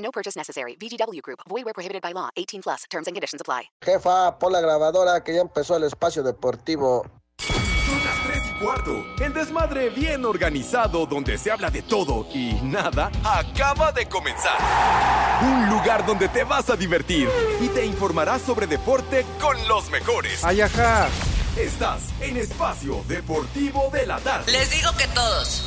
No purchase necessary. VGW Group. Void where prohibited by law. 18 plus. Terms and conditions apply. Jefa, pon la grabadora que ya empezó el espacio deportivo. Son las 3 y cuarto. El desmadre bien organizado donde se habla de todo y nada acaba de comenzar. Un lugar donde te vas a divertir y te informarás sobre deporte con los mejores. Ayaja. Estás en Espacio Deportivo de la Tarde. Les digo que todos.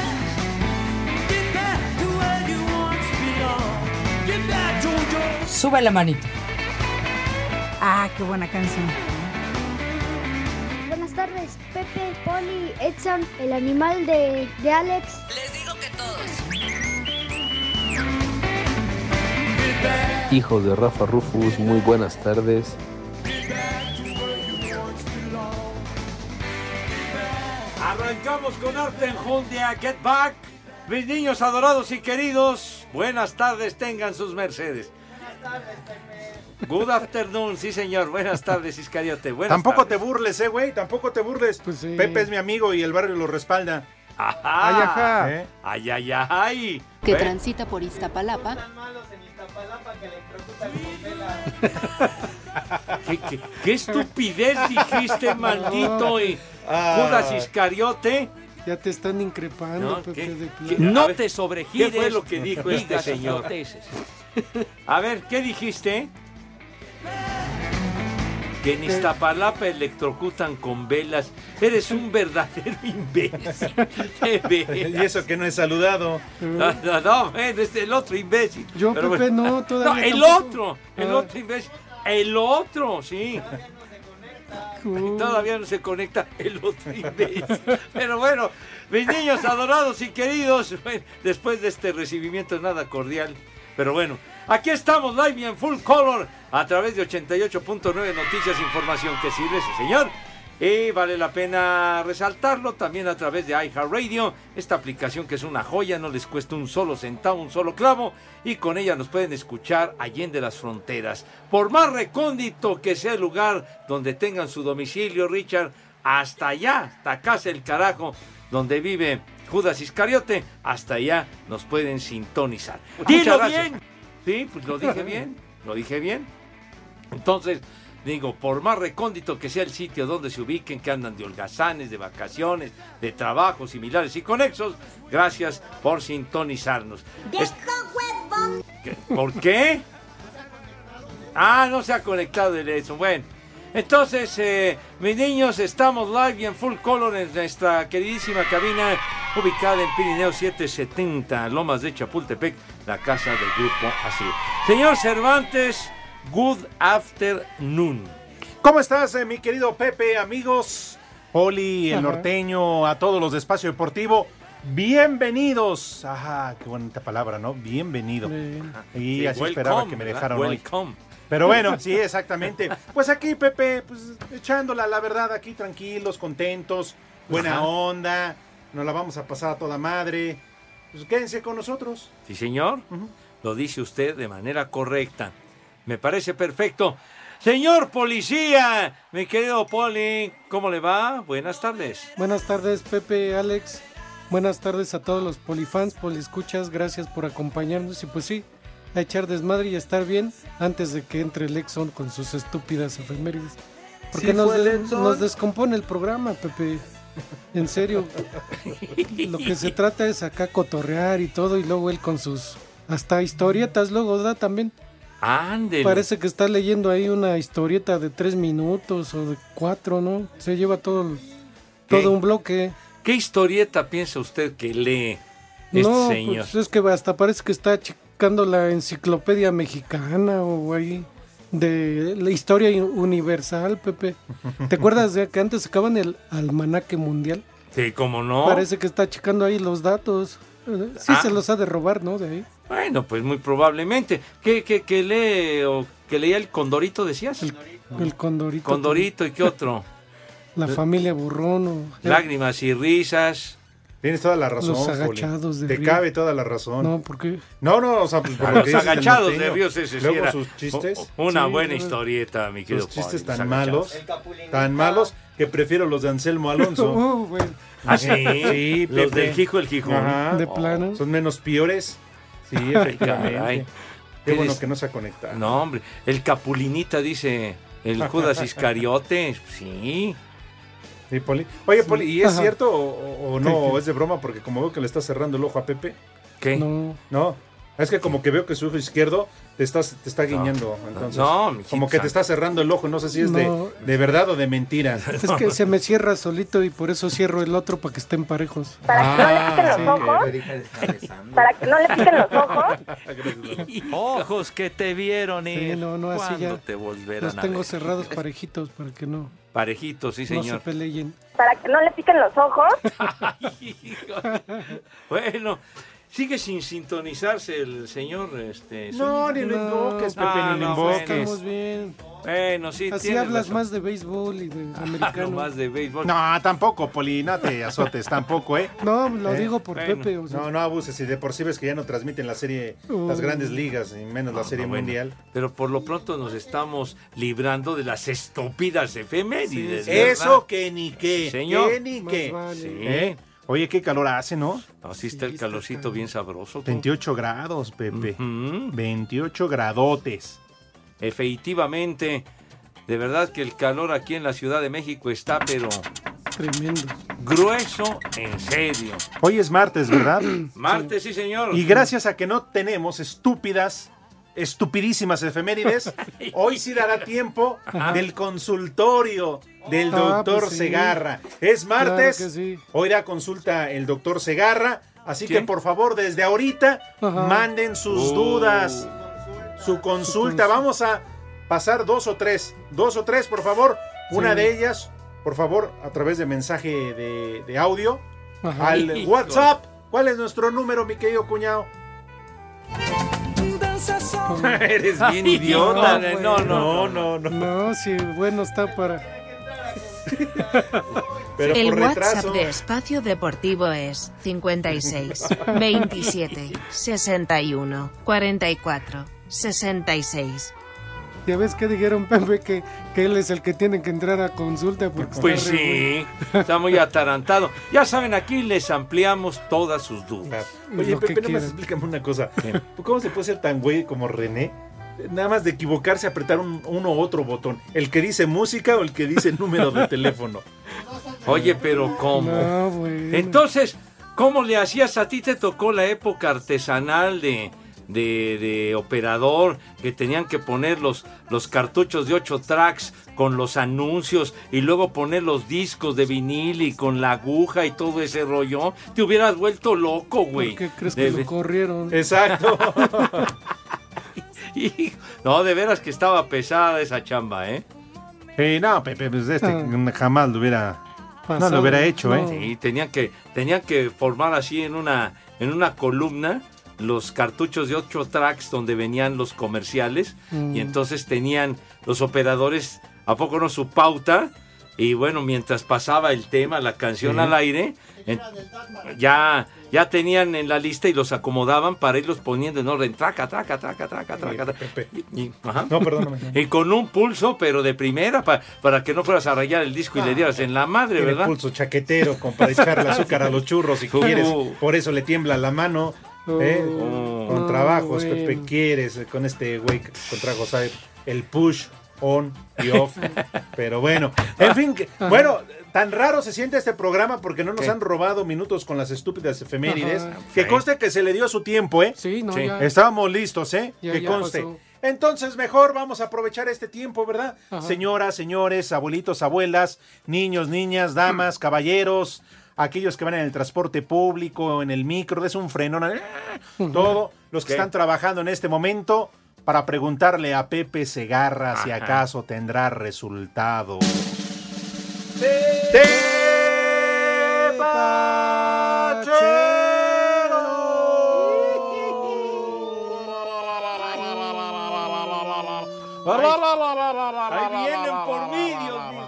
Sube la manita. Ah, qué buena canción. Buenas tardes, Pepe, Poli, Edson, el animal de, de Alex. Les digo que todos. Hijo de Rafa Rufus, muy buenas tardes. Arrancamos con Arte Enjundia, Get Back. Mis niños adorados y queridos, buenas tardes tengan sus mercedes. Good afternoon, sí señor, buenas tardes Iscariote. Buenas Tampoco tardes. te burles, eh, güey, tampoco te burles. Pepe es mi amigo y el barrio lo respalda. Ajá. Ay, ajá. ¿Eh? Ay, ay, ay. que transita por Iztapalapa. ¿Qué, qué- qué estupidez dijiste, maldito y Ah. Judas Iscariote. Ya te están increpando, No, Pepe ¿qué- de no ver, te sobregires. ¿Qué fue lo que dijo este Digas señor? A ver, ¿qué dijiste? Que en Iztapalapa electrocutan con velas. Eres un verdadero imbécil. Y eso que no he saludado. No, no, no, ven, es el otro imbécil. Yo, Pero Pepe, bueno. no, todavía No, el tampoco. otro, el Ah. otro imbécil. El otro, sí. Uh, Todavía no se conecta el otro imbécil. Pero bueno, mis niños adorados y queridos, después de este recibimiento nada cordial. Pero bueno, aquí estamos live y en full color a través de 88.9 Noticias, información que sirve, sí señor. Y vale la pena resaltarlo también a través de iHeartRadio, esta aplicación que es una joya, no les cuesta un solo centavo, un solo clavo, y con ella nos pueden escuchar allende las fronteras. Por más recóndito que sea el lugar donde tengan su domicilio, Richard, hasta allá, hasta casa el carajo, donde vive Judas Iscariote, hasta allá nos pueden sintonizar. ¡Dilo Muchas gracias. bien! Sí, pues lo dije bien, lo dije bien. Entonces, digo, por más recóndito que sea el sitio donde se ubiquen, que andan de holgazanes, de vacaciones, de trabajos similares y conexos, gracias por sintonizarnos. ¿Por qué? Ah, no se ha conectado el eso. Bueno, entonces, eh, mis niños, estamos live y en full color en nuestra queridísima cabina ubicada en Pirineo 770, Lomas de Chapultepec, la casa del grupo así. Señor Cervantes, good afternoon. ¿Cómo estás, eh, mi querido Pepe, amigos? Poli, el Ajá. norteño, a todos los de Espacio Deportivo. Bienvenidos. Ajá, qué bonita palabra, ¿no? Bienvenido. Y Sí, así esperaba que me dejaron hoy. Pero bueno, sí, exactamente. Pues aquí, Pepe, pues echándola, la verdad, aquí tranquilos, contentos, buena Ajá. onda, nos la vamos a pasar a toda madre. Pues quédense con nosotros. Sí, señor. Lo dice usted de manera correcta. Me parece perfecto. Señor policía, mi querido Poli, ¿cómo le va? Buenas tardes. Buenas tardes, Pepe, Alex. Buenas tardes a todos los polifans, poliescuchas. Gracias por acompañarnos. Y pues sí, a echar desmadre y a estar bien antes de que entre el Exxon con sus estúpidas efemérides. Porque ¿Sí nos, de- descompone el programa, Pepe. En serio. Lo que se trata es acá cotorrear y todo, y luego él con sus hasta historietas luego da también. Ándele. Parece que está leyendo ahí una historieta de tres minutos o de cuatro, ¿no? Se lleva todo, todo un bloque. ¿Qué historieta piensa usted que lee este no, señor? pues es que hasta parece que está la enciclopedia mexicana o ahí de la historia universal, Pepe. ¿Te acuerdas de que antes sacaban el almanaque mundial? Sí, como no. Parece que está checando ahí los datos. Sí Ah. se los ha de robar, ¿no? De ahí. Bueno, pues muy probablemente. ¿Qué, qué, qué lee o que leía el Condorito, decías? El Condorito. Condorito y qué otro. La familia Burrón o... Lágrimas y risas. Tienes toda la razón. Los Poli. agachados de Te Río. cabe toda la razón. No, ¿por qué? No, no, o sea, pues, por los agachados de ese sí Luego era sus chistes. Una Sí, buena historieta, mi querido Los chistes Poli, tan los malos, tan malos, que prefiero los de Anselmo Alonso. Uh. ¿Ah, sí? Sí, Los del Jijo el Gijón. Ajá. De plano. Son menos piores. Sí, efectivamente. caray. Qué bueno que no se ha conectado. No, hombre. El Capulinita dice. El Judas Iscariote. Sí. Sí, Poli. Oye, Poli, ¿y es Ajá. cierto o, no? ¿Qué, ¿O qué? es de broma? Porque como veo que le está cerrando el ojo a Pepe. ¿Qué? No. No. Es que como que veo que su ojo izquierdo te, estás, te está guiñando. Entonces, No, mijito como que te está cerrando el ojo. No sé si es No. de, de verdad o de mentira. Es que se me cierra solito y por eso cierro el otro para que estén parejos. Ah, que no le piquen los ojos. Para que no le piquen los ojos. Ojos que te vieron y Sí, no, no, así ¿Cuándo ya. te volverán Los a tengo ver? cerrados parejitos para que no, Parejitos, sí, no se señor. peleen. Para que no le piquen los ojos. bueno, sigue sin sintonizarse el señor. Este, No, ni lo invoques, Pepe, Ah, ni lo no, invoques. Estamos bien. Bueno, sí, Así hablas razón. más de béisbol y de Ah, americano. no más de béisbol. No, tampoco, Poli, no te azotes, tampoco, ¿eh? No, lo ¿Eh? digo por Bueno. Pepe. o sea, No, no abuses, y de por sí ves que ya no transmiten la serie, Uh. las grandes ligas, y menos la No, serie no, bueno, mundial. Pero por lo pronto nos estamos librando de las estúpidas efemérides. Sí. Eso que ni qué, Señor. que ni más qué. vale. Sí. ¿Eh? Oye, qué calor hace, ¿no? Así está el calorcito bien sabroso. tú. 28 grados, Pepe. Ujú. 28 gradotes. Efectivamente, de verdad que el calor aquí en la Ciudad de México está, pero Tremendo. grueso en serio. Hoy es martes, ¿verdad? Martes, sí, señor. Y gracias a que no tenemos estúpidas, estupidísimas efemérides, hoy sí dará tiempo del consultorio del Ah, doctor pues sí. Segarra. Es martes, Claro que sí. hoy da consulta el doctor Segarra, así ¿Qué? que por favor desde ahorita Ajá. manden sus Oh. dudas, su consulta. consul- Vamos a pasar dos o tres, dos o tres, por favor. Una Sí. de ellas, por favor, a través de mensaje de, de audio Ajá. al. WhatsApp. ¿Cuál es nuestro número, mi querido cuñado? Eres bien Ay, idiota. no, no, no, no, no. No, sí, bueno está para. Pero El por WhatsApp retraso. de Espacio Deportivo es 56 27 61 44 66. Ya ves que dijeron, Pepe, que, que él es el que tiene que entrar a consulta. Porque Pues sí, está muy atarantado. Ya saben, aquí les ampliamos todas sus dudas. Oye, Lo Pepe, nada más explícame una cosa. ¿Qué? ¿Cómo se puede ser tan güey como René? Nada más de equivocarse, apretar un, uno u otro botón. ¿El que dice música o el que dice número de teléfono? Oye, pero ¿cómo? No, bueno. Entonces, ¿cómo le hacías? A ti te tocó la época artesanal de, de, de operador, que tenían que poner los, los cartuchos de 8 tracks con los anuncios y luego poner los discos de vinil y con la aguja y todo ese rollo. Te hubieras vuelto loco, güey. ¿Por qué crees De- que lo corrieron? Exacto. y- no, de veras que estaba pesada esa chamba, ¿eh? Sí, no, Pepe, pues este Ah. jamás lo hubiera. No lo hubiera hecho, ¿eh? no. Sí, tenían que, tenían que formar así en una, en una columna los cartuchos de ocho tracks donde venían los comerciales Mm. y entonces tenían los operadores, ¿a poco no su pauta? Y bueno, mientras pasaba el tema, la canción Sí. al aire, en- ya, ya tenían en la lista y los acomodaban para irlos poniendo en orden, traca, traca, traca, traca, traca. traca. Y- y- ajá. No, perdóname. Y con un pulso, pero de primera, pa- para que no fueras a rayar el disco y le dieras en la madre, Tiene ¿verdad? pulso chaquetero para echarle azúcar a los churros si Uh. quieres. Por eso le tiembla la mano. ¿Eh? Oh. Con trabajos, bueno. Pepe, quieres. Con este güey que contrajo. El push. on y off. Pero bueno, en fin, que- bueno, tan raro se siente este programa porque no nos ¿Qué? han robado minutos con las estúpidas efemérides. Ajá. Que conste que se le dio su tiempo, ¿eh? Sí, no, Sí. ya. Estábamos listos, ¿eh? Ya, que ya conste. pasó. Entonces, mejor vamos a aprovechar este tiempo, ¿verdad? Ajá. Señoras, señores, abuelitos, abuelas, niños, niñas, damas, caballeros, aquellos que van en el transporte público, en el micro, des un frenón, ¡ah! todo, los que ¿Qué? están trabajando en este momento, para preguntarle a Pepe Segarra si Ajá. acaso tendrá resultado. Ahí vienen por mí, Dios mío.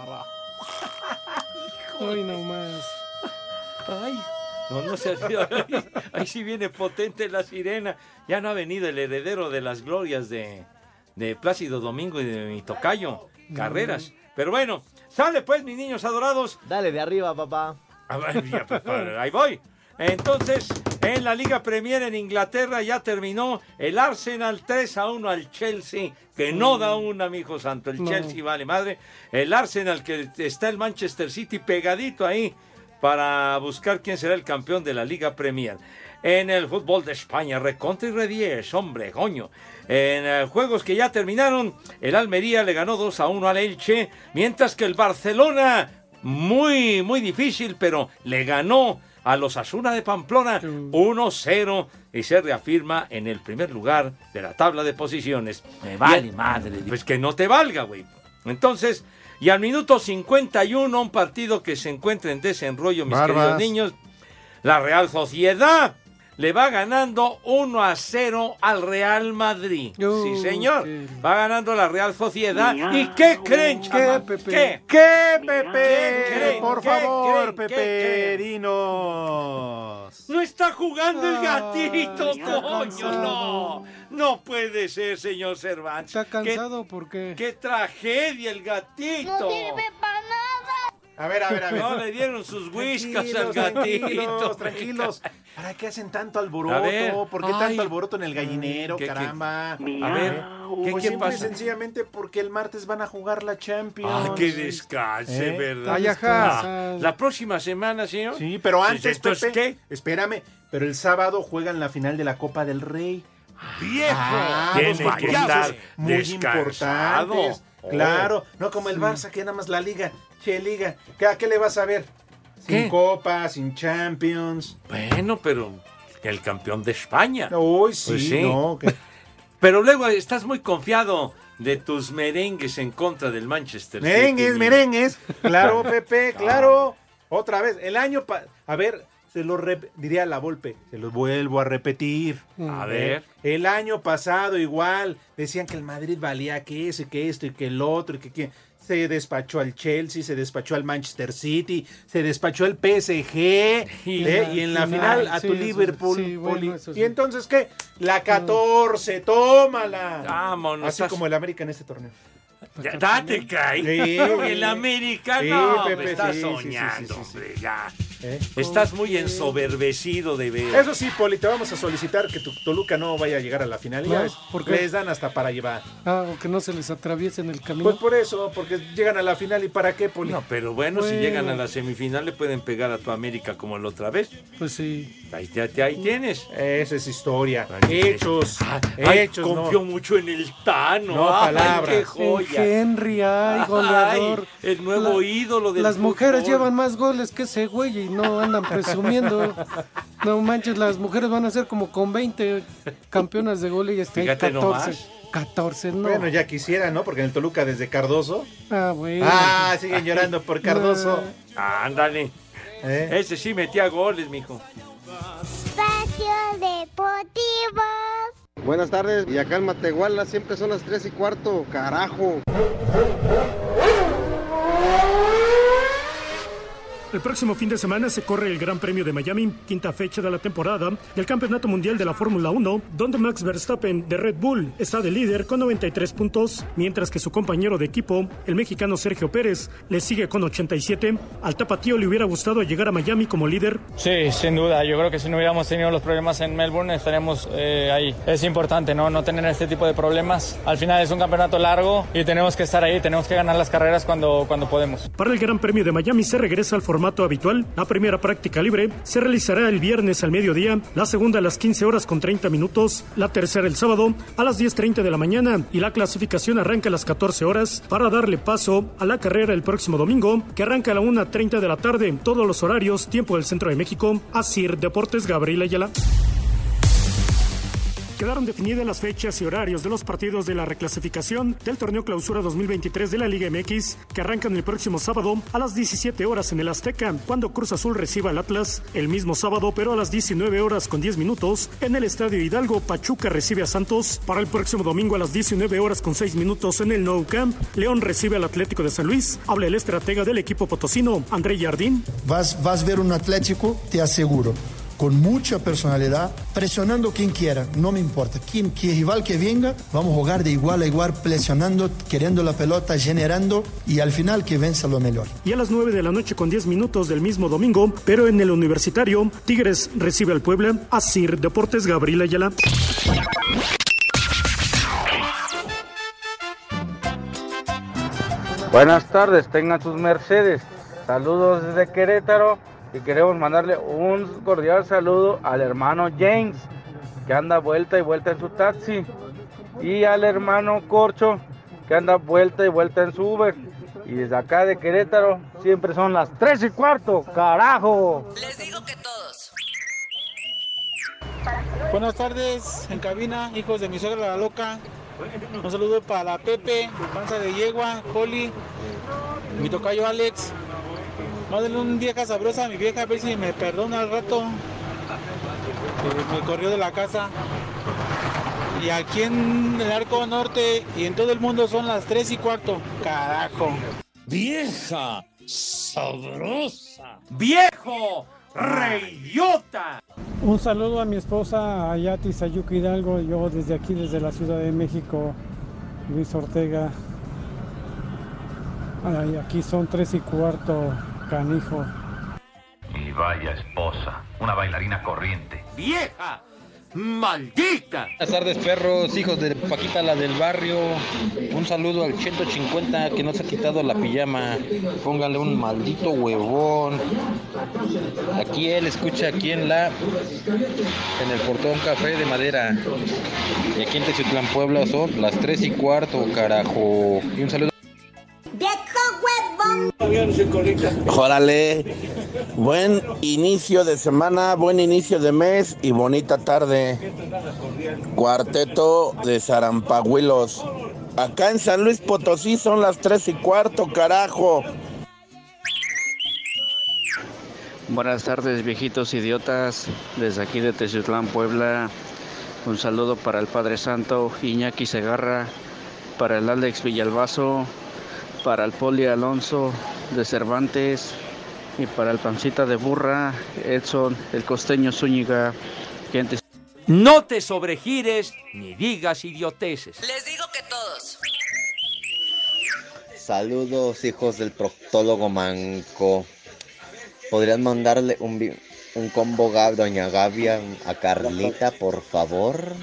Hoy nomás. No, no se ahí, ahí sí viene potente la sirena. Ya no ha venido el heredero de las glorias de, de Plácido Domingo y de mi tocayo, Carreras. Pero bueno, sale pues, mis niños adorados. Dale de arriba, papá. A ver, ya, pues, ahí voy. Entonces, en la Liga Premier en Inglaterra ya terminó el Arsenal 3 a 1 al Chelsea, que no da una, mi hijo santo. El. Chelsea vale madre. El Arsenal que está el Manchester City pegadito ahí para buscar quién será el campeón de la Liga Premier. En el fútbol de España, recontra y redies, hombre, coño. En eh, juegos que ya terminaron, el Almería le ganó 2 a 1 al Elche, mientras que el Barcelona, muy, muy difícil, pero le ganó a los Asuna de Pamplona 1-0 y se reafirma en el primer lugar de la tabla de posiciones. Me vale Y- madre. Pues que no te valga, güey. Entonces, y al minuto 51, un partido que se encuentra en desenrollo, mis Barbas. queridos niños, la Real Sociedad le va ganando 1 a 0 al Real Madrid. Uh, sí, señor. qué- Va ganando la Real Sociedad. ¿Y qué creen, ¿Qué, chaval? Pepe? ¿Qué? ¿Qué, Pepe? ¿Qué creen? Por ¿Qué favor, creen? ¿Qué Peperinos. No está jugando el gatito, coño, no. No puede ser, señor Cervantes. ¿Está ¿Qué- cansado? ¿Por qué? Qué tragedia el gatito. No sirve para nada. A ver, a ver, a ver. No le dieron sus whiskas al gatito. tranquilos, tranquilos. ¿Para qué hacen tanto alboroto? Ver. ¿Por qué Ay. tanto alboroto en el gallinero, ¿Qué- qué- caramba? A ver, ¿qué, Pues qué y pasa? sencillamente porque el martes van a jugar la Champions. Ah, que descanse, ¿Eh? ¿verdad? Ay, ajá. Ah, La próxima semana, señor. Sí, pero antes, Entonces, Pepe, ¿qué? espérame, pero el sábado juegan la final de la Copa del Rey. ¡Viejo! Ah, Tiene que estar muy importantes. Oh. Claro, no como el Barça que nada más la liga, che liga. ¿Qué, ¿A qué le vas a ver? Sin ¿Qué? Copa, sin Champions. Bueno, pero el campeón de España. Uy, sí, Pues sí. no. Pero luego estás muy confiado de tus merengues en contra del Manchester City. Merengues, merengues. Claro, Pepe, claro. Otra vez, el año pa- A ver, se lo diría la Volpe, se los vuelvo a repetir. A ver. El año pasado igual decían que el Madrid valía que eso y que esto y que el otro y que quién. Se despachó al Chelsea, se despachó al Manchester City, se despachó al PSG Y- ¿eh? y en la final a sí, tu eso- Liverpool. sí, bueno, Poli. eso sí. Y entonces, ¿qué? La 14, tómala. Vámonos. Así estás- como el América en este torneo. Ya, date, cae. Sí. El americano. Sí, Pepe, estás sí, sí, sí, soñando, sí, sí, sí. hombre, ya. ¿eh? Estás muy ensoberbecido de ver. Eso sí, Poli, te vamos a solicitar que tu Toluca no vaya a llegar a la final. Ya No, ves, ¿por qué? Les dan hasta para llevar. Ah, o que no se les atraviese en el camino. Pues por eso, porque llegan a la final y para qué, Poli. No, pero bueno, si Bueno. llegan a la semifinal le pueden pegar a tu América como la otra vez. Pues sí. Ahí, te- te- ahí tienes. Esa es historia. Ay, Hechos. Ay, hechos, no. confío mucho en el Tano. No, Ay, palabras. qué En Henry, ay, goleador. Ay, el nuevo La- ídolo del Las mujeres fútbol. llevan más goles que ese güey y no andan presumiendo. No manches, las mujeres van a ser como con 20 campeonas de gol y este Fíjate 14. nomás. 14, no. Bueno, ya quisiera, ¿no? Porque en el Toluca desde Cardoso. Ah, bueno. Ah, siguen llorando por Cardoso. Ándale. ¿Eh? Ese sí metía goles, mijo. Espacio Deportivo. Buenas tardes. Y acá en Matehuala siempre son las 3 y cuarto. Carajo. El próximo fin de semana se corre el Gran Premio de Miami, quinta fecha de la temporada del Campeonato Mundial de la Fórmula 1, donde Max Verstappen de Red Bull está de líder con 93 puntos, mientras que su compañero de equipo, el mexicano Sergio Pérez, le sigue con 87. Al tapatío le hubiera gustado llegar a Miami como líder. Sí, sin duda. Yo creo que si no hubiéramos tenido los problemas en Melbourne estaríamos eh, ahí. Es importante, ¿no? No tener este tipo de problemas. Al final es un campeonato largo y tenemos que estar ahí, tenemos que ganar las carreras cuando, cuando podemos. Para el Gran Premio de Miami se regresa al formato habitual. La primera práctica libre se realizará el viernes al mediodía, la segunda a las 15 horas con 30 minutos, la tercera el sábado a las 10.30 de la mañana y la clasificación arranca a las 14 horas para darle paso a la carrera el próximo domingo que arranca a la 1.30 de la tarde todos los horarios, tiempo del centro de México. Asir Deportes Gabriela Ayala. Quedaron definidas las fechas y horarios de los partidos de la reclasificación del torneo Clausura 2023 de la Liga MX, que arrancan el próximo sábado a las 17 horas en el Azteca, cuando Cruz Azul reciba al Atlas. El mismo sábado, pero a las 19 horas con 10 minutos, en el Estadio Hidalgo, Pachuca recibe a Santos. Para el próximo domingo a las 19 horas con 6 minutos en el Nou Camp, León recibe al Atlético de San Luis. Habla el estratega del equipo potosino, André Jardín. Vas, vas a ver un Atlético, te aseguro con mucha personalidad, presionando quien quiera, no me importa. Quien, quien rival que venga, vamos a jugar de igual a igual, presionando, queriendo la pelota, generando y al final que venza lo mejor. Y a las 9 de la noche con 10 minutos del mismo domingo, pero en el universitario, Tigres recibe al Puebla, Asir Deportes Gabriel Ayala. Buenas tardes, tengan sus mercedes. Saludos desde Querétaro y queremos mandarle un cordial saludo al hermano James, que anda vuelta y vuelta en su taxi, y al hermano Corcho, que anda vuelta y vuelta en su Uber. Y desde acá de Querétaro siempre son las 3 y cuarto, carajo. Les digo que todos. Buenas tardes, en cabina, hijos de mi suegra la loca. Un saludo para Pepe, panza de yegua, Poli, mi tocayo Alex, Mándale un vieja sabrosa a mi vieja a ver si me perdona al rato. Que me corrió de la casa. Y aquí en el Arco Norte y en todo el mundo son las 3 y cuarto. Carajo. Vieja sabrosa. Viejo reyota. Un saludo a mi esposa Ayati Sayuki Hidalgo, yo desde aquí, desde la Ciudad de México, Luis Ortega. Ay, aquí son tres y cuarto, canijo. Y vaya esposa, una bailarina corriente. ¡Vieja! ¡Maldita! Buenas tardes, perros, hijos de Paquita, la del barrio. Un saludo al 150 que no se ha quitado la pijama. Póngale un maldito huevón. Aquí él escucha aquí en la. En el portón café de madera. Y aquí en Techitlán, Puebla son las 3 y cuarto, carajo. Y un saludo. Órale, buen inicio de semana, buen inicio de mes y bonita tarde. Cuarteto de Zarampahuilos. Acá en San Luis Potosí son las tres y cuarto, carajo. Buenas tardes, viejitos idiotas. Desde aquí de Teciutlán, Puebla. Un saludo para el Padre Santo Iñaki Segarra, para el Alex Villalbazo, para el Poli Alonso de Cervantes y para el Pancita de Burra, Edson, el Costeño Zúñiga, gente. No te sobregires ni digas idioteces. Les digo que todos. Saludos, hijos del proctólogo manco. ¿Podrían mandarle un, un combo Gab, Doña Gavia a Carlita, por favor?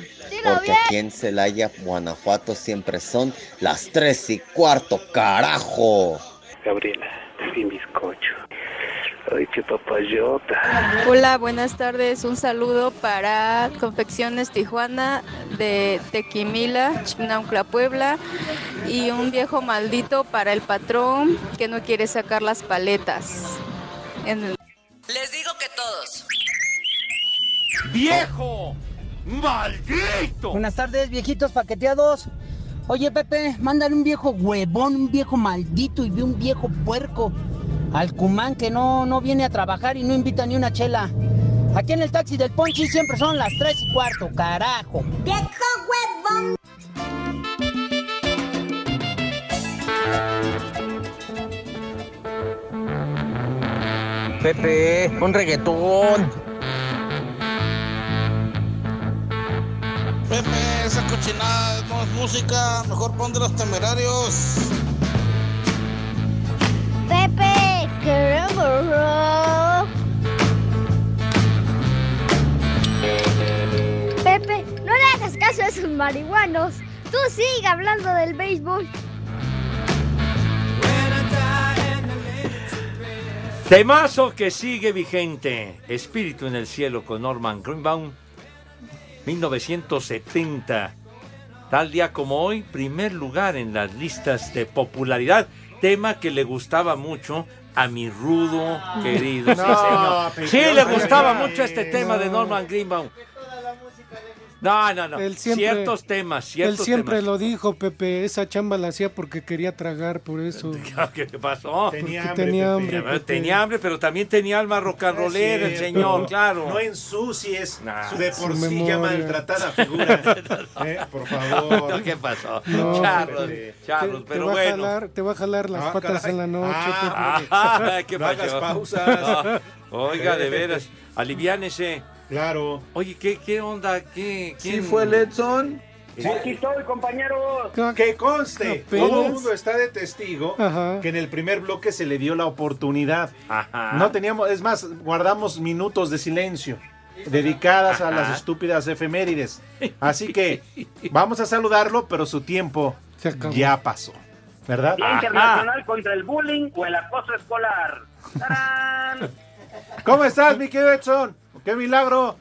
Porque aquí en Celaya, Guanajuato, siempre son las tres y cuarto, carajo. Gabriela, mi bizcocho. Ay, qué papayota. Hola, buenas tardes. Un saludo para Confecciones Tijuana de Tequimila, Chinaucla, Puebla. Y un viejo maldito para el patrón que no quiere sacar las paletas. En el- Les digo que todos. ¡Viejo! ¡Maldito! Buenas tardes, viejitos paqueteados. Oye, Pepe, mándale un viejo huevón, un viejo maldito y un viejo puerco al Cumán que no, no viene a trabajar y no invita ni una chela. Aquí en el taxi del Ponchi siempre son las tres y cuarto, carajo. ¡Viejo huevón! Pepe, un reggaetón. Pepe, esa cochinada no es música, mejor pon de los temerarios. Pepe, queremos rock. Pepe, no le hagas caso a esos marihuanos. Tú sigue hablando del béisbol. Temazo que sigue vigente. Espíritu en el cielo con Norman Greenbaum. 1970. Tal día como hoy, primer lugar en las listas de popularidad. Tema que le gustaba mucho a mi rudo querido. Sí, señor. Sí, le gustaba mucho este tema de Norman Greenbaum. No, no, no. Él siempre- ciertos temas, Él ciertos siempre temas. lo dijo, Pepe. Esa chamba la hacía porque quería tragar, por eso. ¿Qué le pasó? Tenía Porque hambre, tenía hambre, Tenía, Pepe. tenía hambre, pero también tenía alma rock and rollera, el señor, claro. No ensucies Nah. su de por Su sí ya memoria. maltratada figura. Eh, por favor. ¿Qué pasó? No, Charlos. Charlos, te, pero va a bueno. jalar, te va a jalar las Ah, patas caray. en la noche, Ah, Pepe. Ah, ¿qué No hagas pausas. No, Oiga, de veras, aliviánese. Claro. Oye, ¿qué, qué onda? ¿Qué, ¿Sí quién- fue el Edson? Aquí estoy, compañeros. Que conste, Apenas. todo el mundo está de testigo Ajá. que en el primer bloque se le dio la oportunidad. Ajá. No teníamos, es más, guardamos minutos de silencio dedicadas a las estúpidas efemérides. Así que vamos a saludarlo, pero su tiempo ya pasó. ¿Verdad? Día Internacional contra el Bullying o el Acoso Escolar. ¡Tarán! ¿Cómo estás, mi querido Edson? ¡Qué milagro!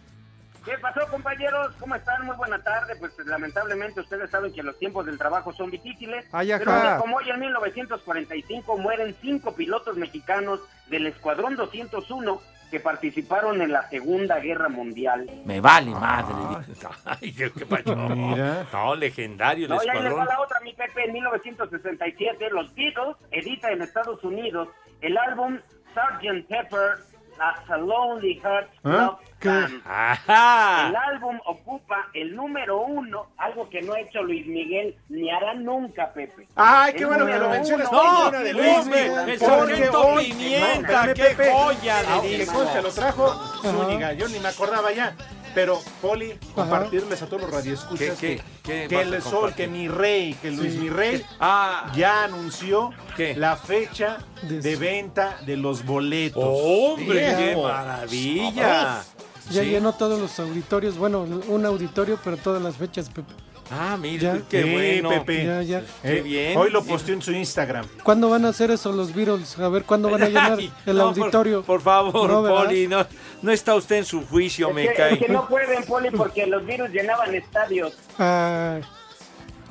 ¿Qué pasó, compañeros? ¿Cómo están? Muy buena tarde. Pues lamentablemente ustedes saben que los tiempos del trabajo son difíciles. Ay, pero como hoy en 1945 mueren cinco pilotos mexicanos del Escuadrón 201 que participaron en la Segunda Guerra Mundial. Me vale madre. Ay, ¿qué? Mira. No, legendario el No, ya les va escuadrón. la otra, mi Pepe. En 1967, los Beatles edita en Estados Unidos el álbum Sgt. Pepper As a Lonely Hearts ¿Ah? Band. El Ajá. álbum ocupa el número uno, algo que no ha hecho Luis Miguel ni hará nunca, Pepe. Ay, qué El bueno que lo mencionas. No, de Luis Miguel. el sargento Pimienta, qué joya de Que disco. conste, lo trajo Zúñiga. Yo ni me acordaba ya. Pero, Poli, compartirles a todos los radioescuchas ¿Qué, que, qué, que el Sol, que mi rey, que Luis mi rey, Ah, ya anunció ¿Qué? la fecha De- de venta de los boletos. hombre, qué maravilla. Ya Sí. llenó todos los auditorios. Bueno, un auditorio, pero todas las fechas, Pepe. Ah, mira, Ya. qué Sí, bueno. Pepe. Ya, ya. Qué Eh, bien. Hoy lo posteó en su Instagram. ¿Cuándo van a hacer eso los Beatles? A ver, ¿cuándo van a llenar el no, auditorio? Por, por favor, No. Poli, no, no está usted en su juicio, me que, cae. es que no pueden, Poli, porque los virus llenaban estadios. Ah,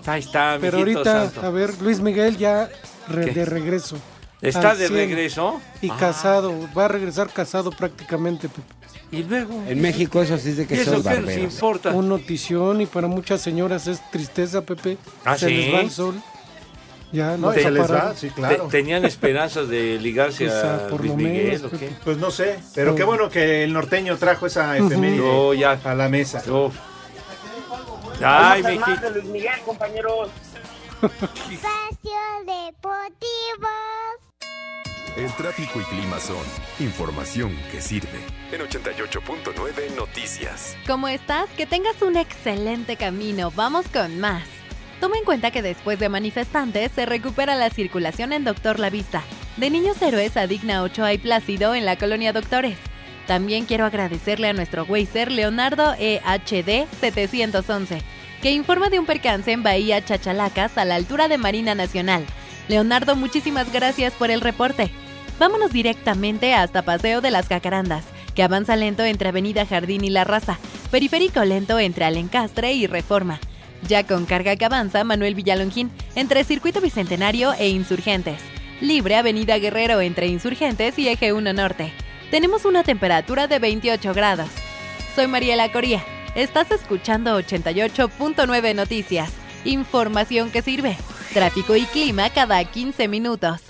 Ahí está, pero ahorita, santo. a ver, Luis Miguel ya de regreso. ¿Está de 100. regreso? Y Ah. casado, va a regresar casado prácticamente, Pepe. Y luego. En México eso sí es de ¿Y que son barberos. importa? Un notición y para muchas señoras es tristeza, Pepe. ¿Ah, se sí? les va el sol. Ya, No, se les va, sí, Te- claro. ¿Tenían esperanzas de ligarse a por Luis lo Miguel menos, o qué? Pues no sé, pero Oh. qué bueno que el norteño trajo esa efeméride No, ya. a la mesa. Uf. Ay, mijito. de Luis Miguel, compañeros. Espacio Deportivo. El tráfico y clima son información que sirve. En 88.9 Noticias. ¿Cómo estás? Que tengas un excelente camino. Vamos con más. Toma en cuenta que después de manifestantes se recupera la circulación en Doctor La Vista. De Niños Héroes a Digna Ochoa y Plácido en la colonia Doctores. También quiero agradecerle a nuestro Weiser Leonardo EHD 711, que informa de un percance en Bahía Chachalacas a la altura de Marina Nacional. Leonardo, muchísimas gracias por el reporte. Vámonos directamente hasta Paseo de las Jacarandas, que avanza lento entre Avenida Jardín y La Raza, periférico lento entre Alencastre y Reforma. Ya con carga que avanza Manuel Villalongín entre Circuito Bicentenario e Insurgentes. Libre Avenida Guerrero entre Insurgentes y Eje 1 Norte. Tenemos una temperatura de 28 grados. Soy Mariela Coría. Estás escuchando 88.9 Noticias. Información que sirve. Tráfico y clima cada 15 minutos.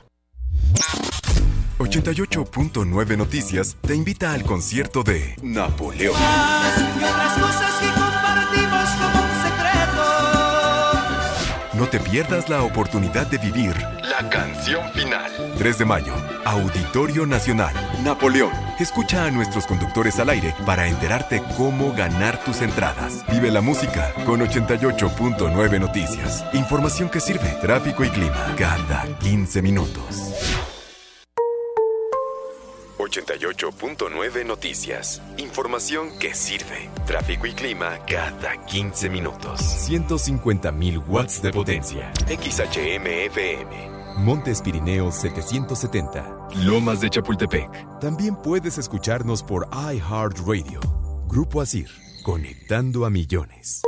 88.9 Noticias te invita al concierto de Napoleón. No te pierdas la oportunidad de vivir la canción final. 3 de mayo, Auditorio Nacional, Napoleón. Escucha a nuestros conductores al aire para enterarte cómo ganar tus entradas. Vive la música con 88.9 Noticias. Información que sirve. Tráfico y clima cada 15 minutos. 88.9 Noticias. Información que sirve. Tráfico y clima cada 15 minutos. 150.000 watts de potencia. XHMFM. Montes Pirineos 770. Lomas de Chapultepec. También puedes escucharnos por iHeartRadio. Grupo Asir. Conectando a millones.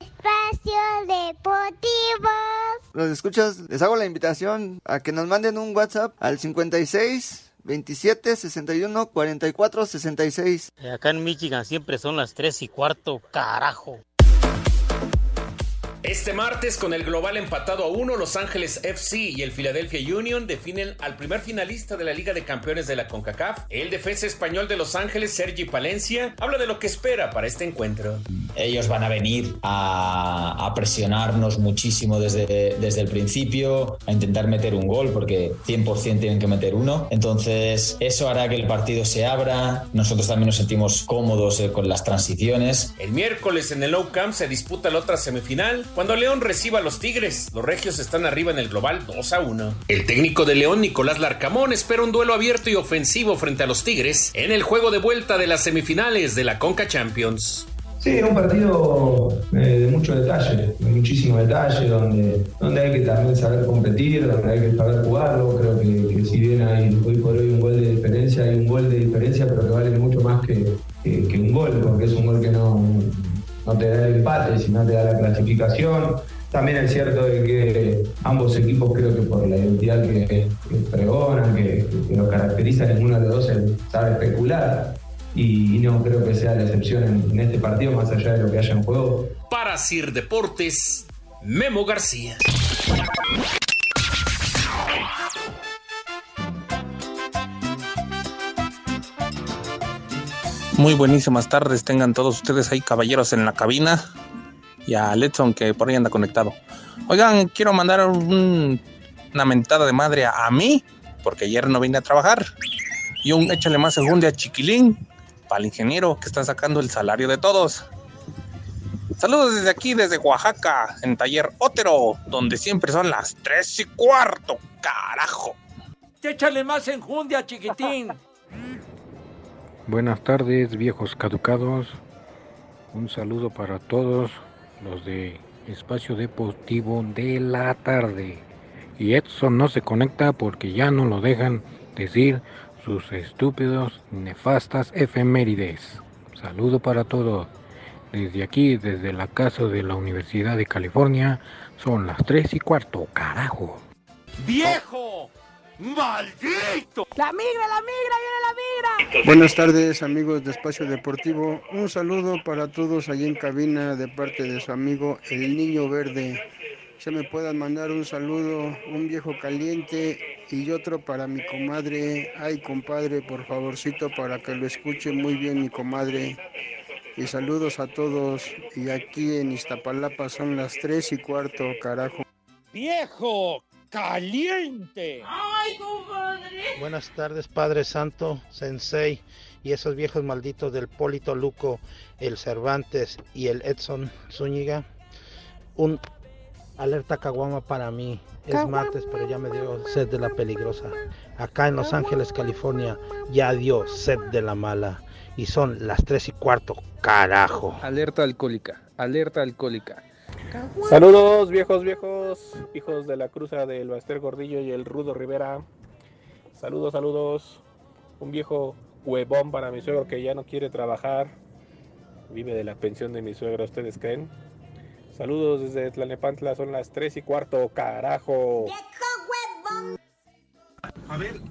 Espacio Deportivo. Los escuchas, les hago la invitación a que nos manden un WhatsApp al 56 27 61 44 66. Acá en Michigan siempre son las 3 y cuarto, carajo. Este martes, con el global empatado a uno, Los Ángeles FC y el Philadelphia Union definen al primer finalista de la Liga de Campeones de la CONCACAF. El defensa español de Los Ángeles, Sergi Palencia, habla de lo que espera para este encuentro. Ellos van a venir a, a presionarnos muchísimo desde, desde el principio, a intentar meter un gol, porque 100% tienen que meter uno. Entonces, eso hará que el partido se abra. Nosotros también nos sentimos cómodos eh, con las transiciones. El miércoles en el Nou Camp se disputa la otra semifinal cuando León reciba a los Tigres. Los Regios están arriba en el global 2 a 1. El técnico de León, Nicolás Larcamón, espera un duelo abierto y ofensivo frente a los Tigres en el juego de vuelta de las semifinales de la Conca Champions. Sí, un partido eh, de mucho detalle, de muchísimo detalle, donde, donde hay que también saber competir, donde hay que saber jugarlo. Creo que, que si bien hay hoy por hoy un gol de diferencia, hay un gol de diferencia, pero que vale mucho más que, que- que un gol, porque es un gol que no, no te da el empate, sino te da la clasificación. También es cierto de que ambos equipos creo que por la identidad que, pregonan, que, que los caracteriza, ninguno de los dos sabe especular. Y, y no creo que sea la excepción en, en este partido, más allá de lo que haya en juego. Para Sir Deportes, Memo García. Muy buenísimas tardes, tengan todos ustedes ahí caballeros en la cabina y a Letson que por ahí anda conectado. Oigan, quiero mandar un- una mentada de madre a, a mí, porque ayer no vine a trabajar. Y un échale más segundo a Chiquilín, para el ingeniero que está sacando el salario de todos. Saludos desde aquí, desde Oaxaca, en Taller Ótero, donde siempre son las tres y cuarto, carajo. Échale más enjundia, chiquitín. Buenas tardes, viejos caducados. Un saludo para todos los de Espacio Deportivo de la tarde. Y Edson no se conecta porque ya no lo dejan decir sus estúpidos, nefastas efemérides. Saludo para todos. Desde aquí, desde la casa de la Universidad de California, son las tres y cuarto, carajo. ¡Viejo! ¡Maldito! ¡La migra, la migra, viene la migra! Buenas tardes amigos de Espacio Deportivo. Un saludo para todos allí en cabina de parte de su amigo el Niño Verde. Se me puedan mandar un saludo, un viejo caliente y otro para mi comadre. Ay compadre, por favorcito para que lo escuche muy bien mi comadre. Y saludos a todos. Y aquí en Iztapalapa son las tres y cuarto, carajo. ¡Viejo! ¡Caliente! ¡Ay, compadre! Buenas tardes, Padre Santo, Sensei y esos viejos malditos del Polito Luco, el Cervantes y el Edson Zúñiga. Un alerta caguama para mí. Es martes, pero ya me dio sed de la peligrosa. Acá en Los Ángeles, California, ya dio sed de la mala. Y son las tres y cuarto, carajo. Alerta alcohólica, alerta alcohólica. Saludos viejos viejos, hijos de la cruza del Baster Gordillo y el Rudo Rivera. Saludos, saludos. Un viejo huevón para mi suegro que ya no quiere trabajar. Vive de la pensión de mi suegra, ¿ustedes creen? Saludos desde Tlalnepantla, son las 3 y cuarto, carajo.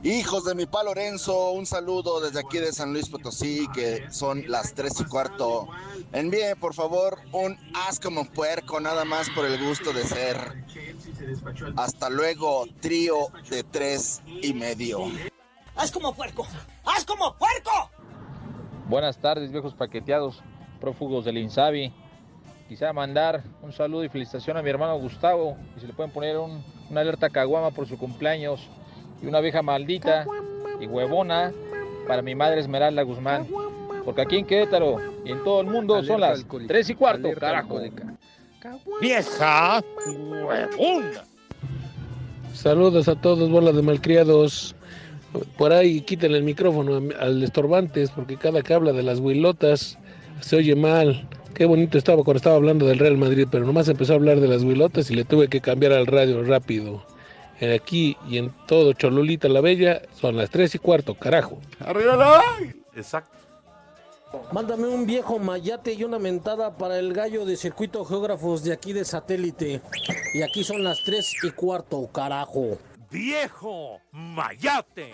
Hijos de mi pa Lorenzo, un saludo desde aquí de San Luis Potosí, que son las tres y cuarto. Envíe, por favor, un haz como puerco, nada más por el gusto de ser. Hasta luego, trío de tres y medio. ¡Haz como puerco! ¡Haz como puerco! Buenas tardes, viejos paqueteados, prófugos del Insabi. Quisiera mandar un saludo y felicitación a mi hermano Gustavo. Y si le pueden poner un- una alerta caguama por su cumpleaños. Y una vieja maldita y huevona para mi madre Esmeralda Guzmán. Porque aquí en Querétaro y en todo el mundo son las 3 y cuarto, carajo. Vieja huevona. Saludos a todos, bola de malcriados. Por ahí quiten el micrófono al estorbantes, porque cada que habla de las huilotas se oye mal. Qué bonito estaba cuando estaba hablando del Real Madrid, pero nomás empezó a hablar de las huilotas y le tuve que cambiar al radio rápido. Aquí y en todo Cholulita la Bella son las tres y cuarto, carajo. Exacto. Mándame un viejo mayate y una mentada para el gallo de circuito geógrafos de aquí de satélite. Y aquí son las 3 y cuarto, carajo. Viejo mayate.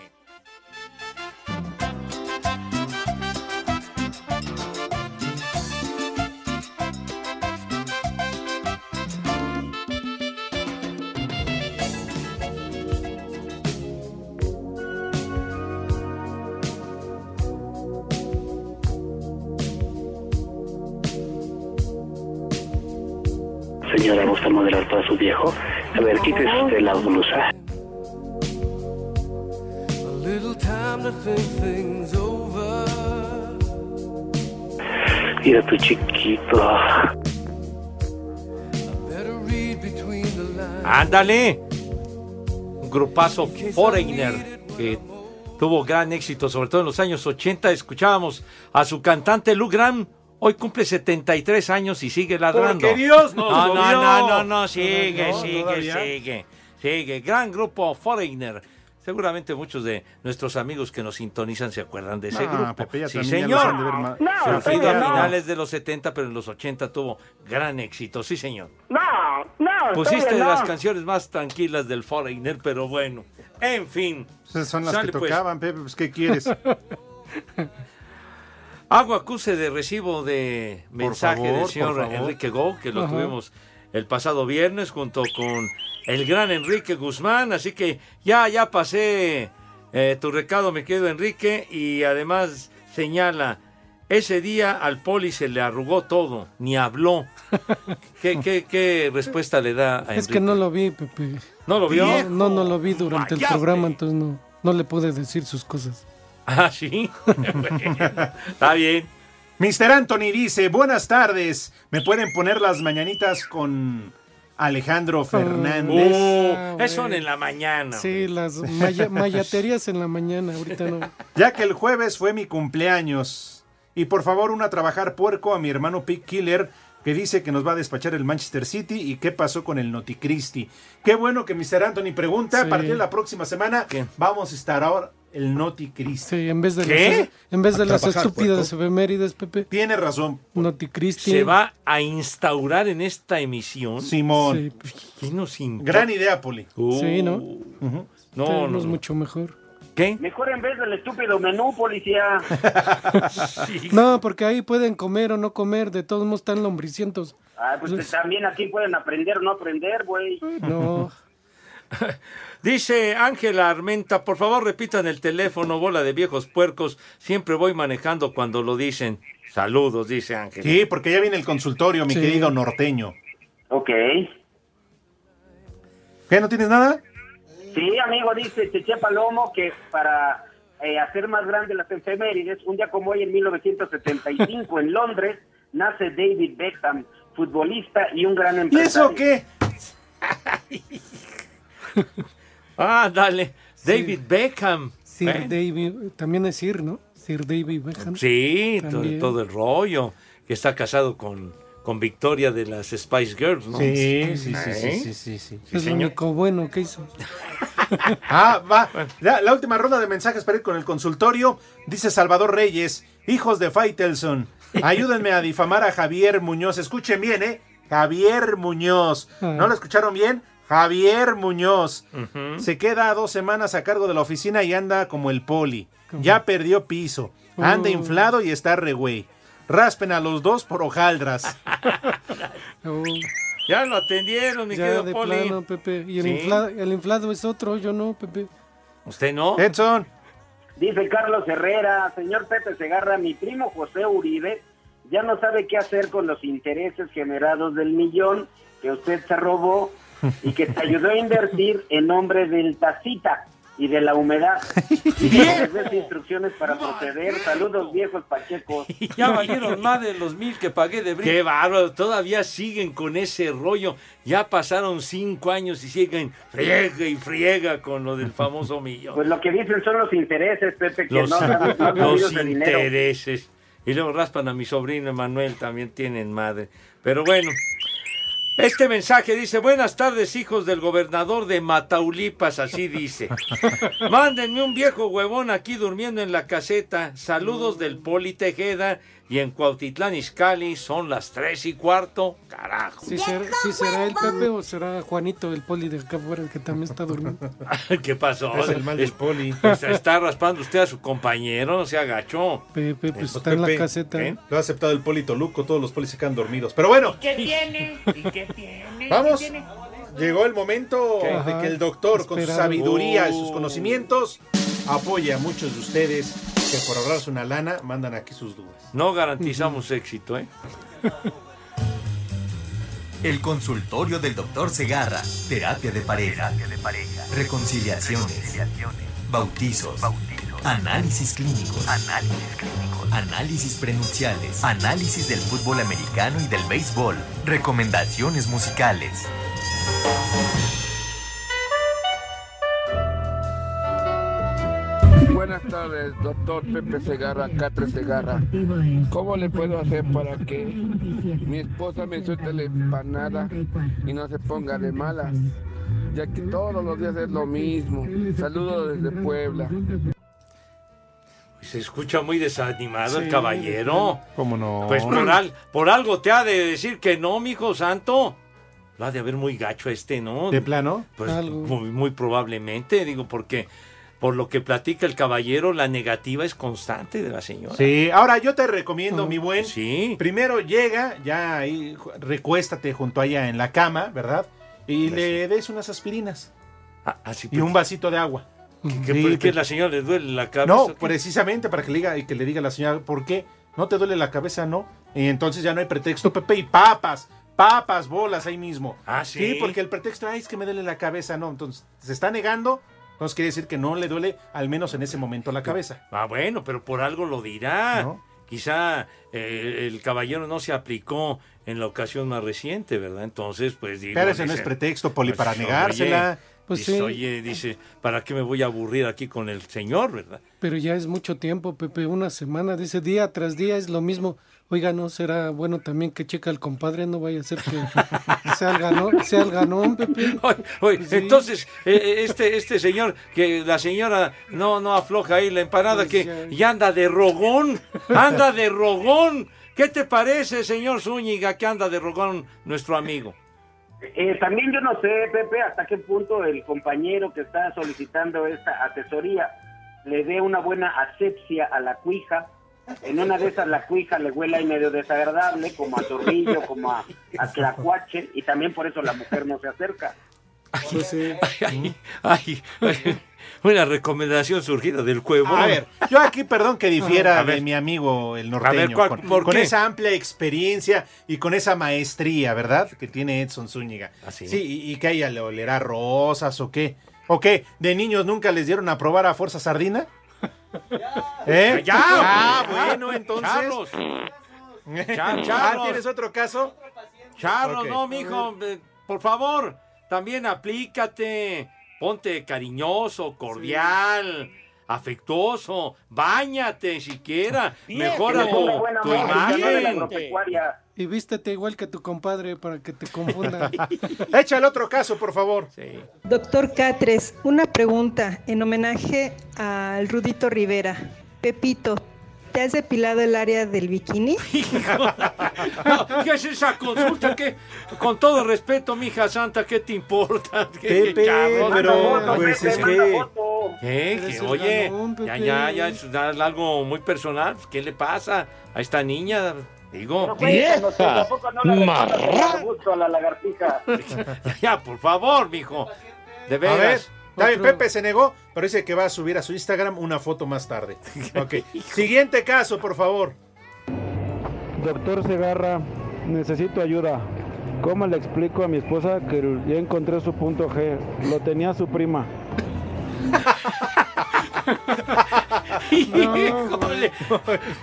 Señora, ¿gusta moderar para su viejo? A ver, quítese usted la blusa. A little time to think things over. Mira tu chiquito. Better read between the lines. Ándale. Un grupazo Foreigner que tuvo gran éxito, sobre todo en los años 80. Escuchábamos a su cantante Lou Graham. Hoy cumple 73 años y sigue ladrando. Porque Dios nos no, no, no, no, no, sigue, No, sigue, todavía. sigue, sigue. Gran grupo Foreigner. Seguramente muchos de nuestros amigos que nos sintonizan se acuerdan de ese No, grupo. Pepe, ya sí, señor. No, Pepe, a no. finales de los 70, pero en los 80 tuvo gran éxito. Sí, señor. No, no, Pusiste no. las canciones más tranquilas del Foreigner, pero bueno. En fin. Esas son las Sale, que pues. tocaban, Pepe, pues ¿qué quieres? Hago acuse de recibo de mensaje favor, del señor. Enrique Go, que lo Ajá. tuvimos el pasado viernes junto con el gran Enrique Guzmán. Así que ya, ya pasé eh, tu recado, me quedo Enrique, y además señala. Ese día al poli se le arrugó todo, ni habló. ¿Qué, qué, qué respuesta le da a Enrique? Es que no lo vi, Pepe. ¿No lo vio? No, no, no lo vi durante el programa, entonces no, no le pude decir sus cosas. Ah, sí. Está bien. Mr. Anthony dice, buenas tardes. ¿Me pueden poner las mañanitas con Alejandro Fernández? Uh, eso en la mañana. Sí, las maya- mayaterías en la mañana, ahorita no. Ya que el jueves fue mi cumpleaños. Y por favor, una a trabajar puerco a mi hermano Pick Killer, que dice que nos va a despachar el Manchester City y qué pasó con el Noticristi. Qué bueno que Mr. Anthony pregunta. Sí. A partir de la próxima semana vamos a estar ahora el Noticristi. Sí, en vez de ¿Qué? las, en vez de las estúpidas puerco. efemérides, Pepe. Tiene razón. Noticristi. Se va a instaurar en esta emisión. Simón. ¿Qué nos? Gran idea, Poli. Sí, ¿no? No, no, Tenemos no. mucho mejor. ¿Qué? Mejor en vez del estúpido menú, policía. No, porque ahí pueden comer o no comer, de todos modos están lombricientos. Ah, pues también aquí pueden aprender o no aprender, güey. No. Dice Ángela Armenta, por favor repitan el teléfono, bola de viejos puercos. Siempre voy manejando cuando lo dicen. Saludos, dice Ángela. Sí, porque ya viene el consultorio, mi Sí. querido norteño. Ok. ¿Qué, no tienes nada? Sí, amigo, dice Cheche Palomo que para eh, hacer más grandes las efemérides, un día como hoy en 1975 en Londres, nace David Beckham, futbolista y un gran ¿Y empresario. eso qué? Ah, dale. David Beckham. Sir. David, también es Sir, ¿no? Sir David Beckham. Sí, to- También. todo el rollo. Que está casado con, con Victoria de las Spice Girls, ¿no? Sí, sí, sí, sí, ¿Eh? sí, sí, sí. Sí, es lo señor. único bueno que hizo. Ah, va. La, la última ronda de mensajes para ir con el consultorio. Dice Salvador Reyes, hijos de Faitelson, ayúdenme a difamar a Javier Muñoz. Escuchen bien, ¿eh? Javier Muñoz. ¿No lo escucharon bien? Javier Muñoz. Se queda a dos semanas a cargo de la oficina y anda como el poli. Ya perdió piso. Anda Oh. inflado y está re güey. Raspen a los dos por hojaldras. Ya lo atendieron, mi ya querido de Poli. plano, Pepe. Y el, Sí. inflado, el inflado es otro, yo no, Pepe. ¿Usted no? Edson. Dice Carlos Herrera, señor Pepe Segarra, mi primo José Uribe ya no sabe qué hacer con los intereses generados del millón que usted se robó y que te ayudó a invertir en nombre del tacita y de la humedad. Y que les des instrucciones para proceder. Saludos viejos pachecos. Ya valieron más de los mil que pagué de brinco. Qué bárbaro, todavía siguen con ese rollo. Ya pasaron cinco años y siguen friega y friega con lo del famoso millón. Pues lo que dicen son los intereses, Pepe, que Los, no, no, no los dinero. intereses. Y luego raspan a mi sobrino Manuel, también tienen madre. Pero bueno, este mensaje dice, buenas tardes hijos del gobernador de Mataulipas, así dice. Mándenme un viejo huevón aquí durmiendo en la caseta. Saludos del Poli Tejeda y en Cuautitlán Izcalli son las tres y cuarto. Carajo. ¿Sí será, sí será el Pepe o será Juanito, el poli de acá afuera, que también está durmiendo? ¿Qué pasó? Es el mal del poli. Está, está raspando usted a su compañero, no se agachó. Pepe, pues está en la Pepe, caseta. ¿eh? Lo ha aceptado el poli Toluco, todos los polis se quedan dormidos. Pero bueno, ¿Qué tiene? ¿Y qué tiene? Vamos. ¿Qué tiene? llegó el momento ¿Qué? de Ajá, que el doctor, con su esperado. sabiduría y sus Oh. conocimientos, apoye a muchos de ustedes que por ahorrarse una lana mandan aquí sus dudas. No garantizamos éxito, ¿eh? El consultorio del doctor Segarra. Terapia de pareja. Reconciliaciones. Bautizos. Análisis clínicos. Análisis prenupciales. Análisis del fútbol americano y del béisbol. Recomendaciones musicales. Buenas tardes, doctor Pepe Segarra, Catre Segarra. ¿Cómo le puedo hacer para que mi esposa me suelte la empanada y no se ponga de malas? Ya que todos los días es lo mismo. Saludos desde Puebla. Se escucha muy desanimado el caballero. ¿Cómo no? Pues por, al- por algo te ha de decir que no, mijo santo. Lo ha de haber muy gacho este, ¿no? ¿De plano? Pues Algo. muy, muy probablemente, digo, porque por lo que platica el caballero, la negativa es constante de la señora. Sí, ahora yo te recomiendo, mi buen. Sí. Primero llega, ya ahí, recuéstate junto a ella en la cama, ¿verdad? Y le des unas aspirinas Ah, así y un vasito de agua. que, Sí, Pepe. la señora le duele la cabeza. No, precisamente para que le diga y que le diga a la señora, ¿por qué? ¿No te duele la cabeza? No. Y entonces ya no hay pretexto, Pepe, y papas, papas, bolas ahí mismo. Ah, sí. porque el pretexto, ay, es que me duele la cabeza, no. Entonces, se está negando, entonces quiere decir que no le duele, al menos en ese momento, la cabeza. Ah, bueno, pero por algo lo dirá. ¿No? Quizá eh, el caballero no se aplicó en la ocasión más reciente, ¿verdad? Entonces, pues digo. Pero ese no es pretexto, Poli, pues, para oye, negársela. Pues dice, sí. Oye, dice, ¿para qué me voy a aburrir aquí con el señor, verdad? Pero ya es mucho tiempo, Pepe, una semana, dice día tras día es lo mismo. Oiga, no será bueno también que checa al compadre, no vaya a ser que sea el ganón, sea el ganón, Pepe. Oye, oye, Pues sí. entonces, eh, eh, este, este señor, que la señora no, no afloja ahí la empanada, Pues que ya. ya anda de rogón, anda de rogón. ¿Qué te parece, señor Zúñiga, que anda de rogón nuestro amigo? Eh, también yo no sé, Pepe, hasta qué punto el compañero que está solicitando esta asesoría le dé una buena asepsia a la cuija. En una de esas la cuija le huele ahí medio desagradable, como a torrillo, como a, a tlacuache, y también por eso la mujer no se acerca. Pues sí. Ay, ay, ay, una recomendación surgida del cuevo. A ver, yo aquí, perdón que difiera A ver. de mi amigo el norteño, A ver, ¿cuál- con, por con qué? esa amplia experiencia y con esa maestría, ¿verdad? Que tiene Edson Zúñiga. ¿Ah, sí? y, y que a ella le olerá rosas o qué. ¿O qué? ¿De niños nunca les dieron a probar a Fuerza Sardina? ¿Eh? Ya, ya. bueno, entonces. Charlos, Char- Ah, Charlos. ¿tienes otro caso? Charlos, Ok. no, mijo, eh, por favor, también aplícate, ponte cariñoso, cordial, afectuoso, bañate siquiera, mejora tu, le ponga buena tu la imagen. agropecuaria. Y vístete igual que tu compadre para que te confunda. Echa el otro caso, por favor. Sí. Doctor Catres, una pregunta en homenaje al Rudito Rivera. Pepito, ¿te has depilado el área del bikini? No, ¿Qué es esa consulta? ¿Qué? Con todo respeto, mija santa, ¿qué te importa? ¿Qué, Pepe, Carlos? pero pues es que... Que, el oye, ganón, ya, ya, ya, es algo muy personal. ¿Qué le pasa a esta niña? Digo, tampoco no le reconoces el gusto a la lagartija. ya, por favor, mijo. De A ver, bien, Otro. Pepe se negó, pero dice que va a subir a su Instagram una foto más tarde. Ok. Siguiente caso, por favor. Doctor Segarra, necesito ayuda. ¿Cómo le explico a mi esposa que ya encontré su punto G? Lo tenía su prima. Híjole.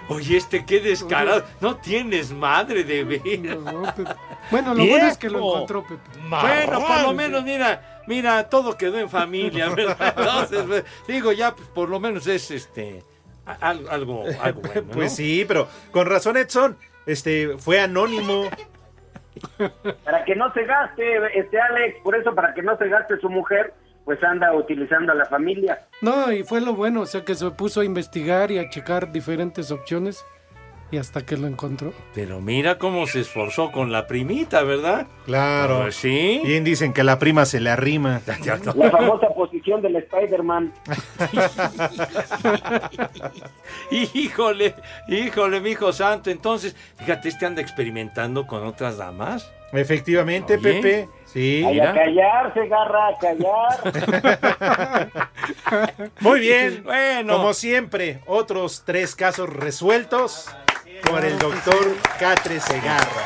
Oye, este qué descarado. No tienes madre de veras. Bueno, lo bueno es que lo encontró Pepe. Bueno, por lo menos, mira, mira, todo quedó en familia, ¿verdad? Entonces, pues, digo, ya pues, por lo menos es este a- al- algo, algo bueno. ¿no? Pues sí, pero con razón Edson, este fue anónimo. Para que no se gaste, este Alex, por eso para que no se gaste su mujer, pues anda utilizando a la familia. No, y fue lo bueno, o sea que se puso a investigar y a checar diferentes opciones y hasta que lo encontró. Pero mira cómo se esforzó con la primita, ¿verdad? Claro. Pues sí. Bien dicen que la prima se le arrima. La famosa posición del Spider-Man. híjole, híjole, mi hijo santo. Entonces, fíjate, este anda experimentando con otras damas. Efectivamente, Oye. Pepe. Sí. Ay, a callar, se agarra a callar. Muy bien. Bueno. Como siempre, otros tres casos resueltos por el doctor Catre Segarra.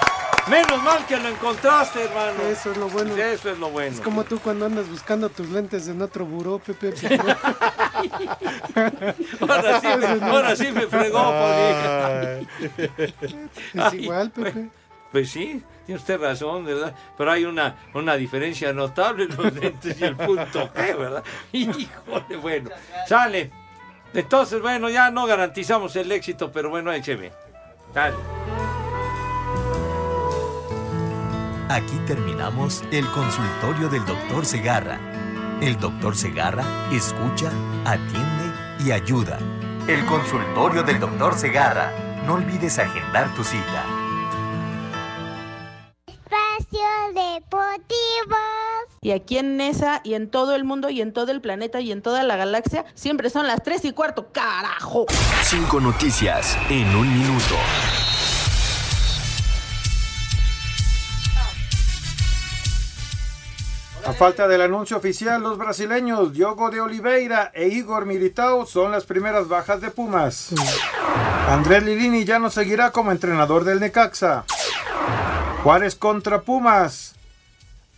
Menos mal que lo encontraste, hermano. Eso es lo bueno. Eso es lo bueno. Es como tú cuando andas buscando tus lentes en otro buró, Pepe. Ahora sí, me- ahora sí me fregó, Ay. Es igual, Pepe. Pues sí, tiene usted razón, ¿verdad? Pero hay una, una diferencia notable en los lentes y el punto G, ¿verdad? Híjole, bueno. Sale. Entonces, bueno, ya no garantizamos el éxito, pero bueno, écheme. Aquí terminamos el consultorio del doctor Segarra. El doctor Segarra escucha, atiende y ayuda. El consultorio del doctor Segarra. No olvides agendar tu cita. Espacio Deportivo. Y aquí en NESA y en todo el mundo y en todo el planeta y en toda la galaxia siempre son las 3 y cuarto, carajo. Cinco noticias en un minuto. A falta del anuncio oficial, los brasileños Diogo de Oliveira e Igor Militao son las primeras bajas de Pumas. Andrés Lilini ya no seguirá como entrenador del Necaxa. Juárez contra Pumas.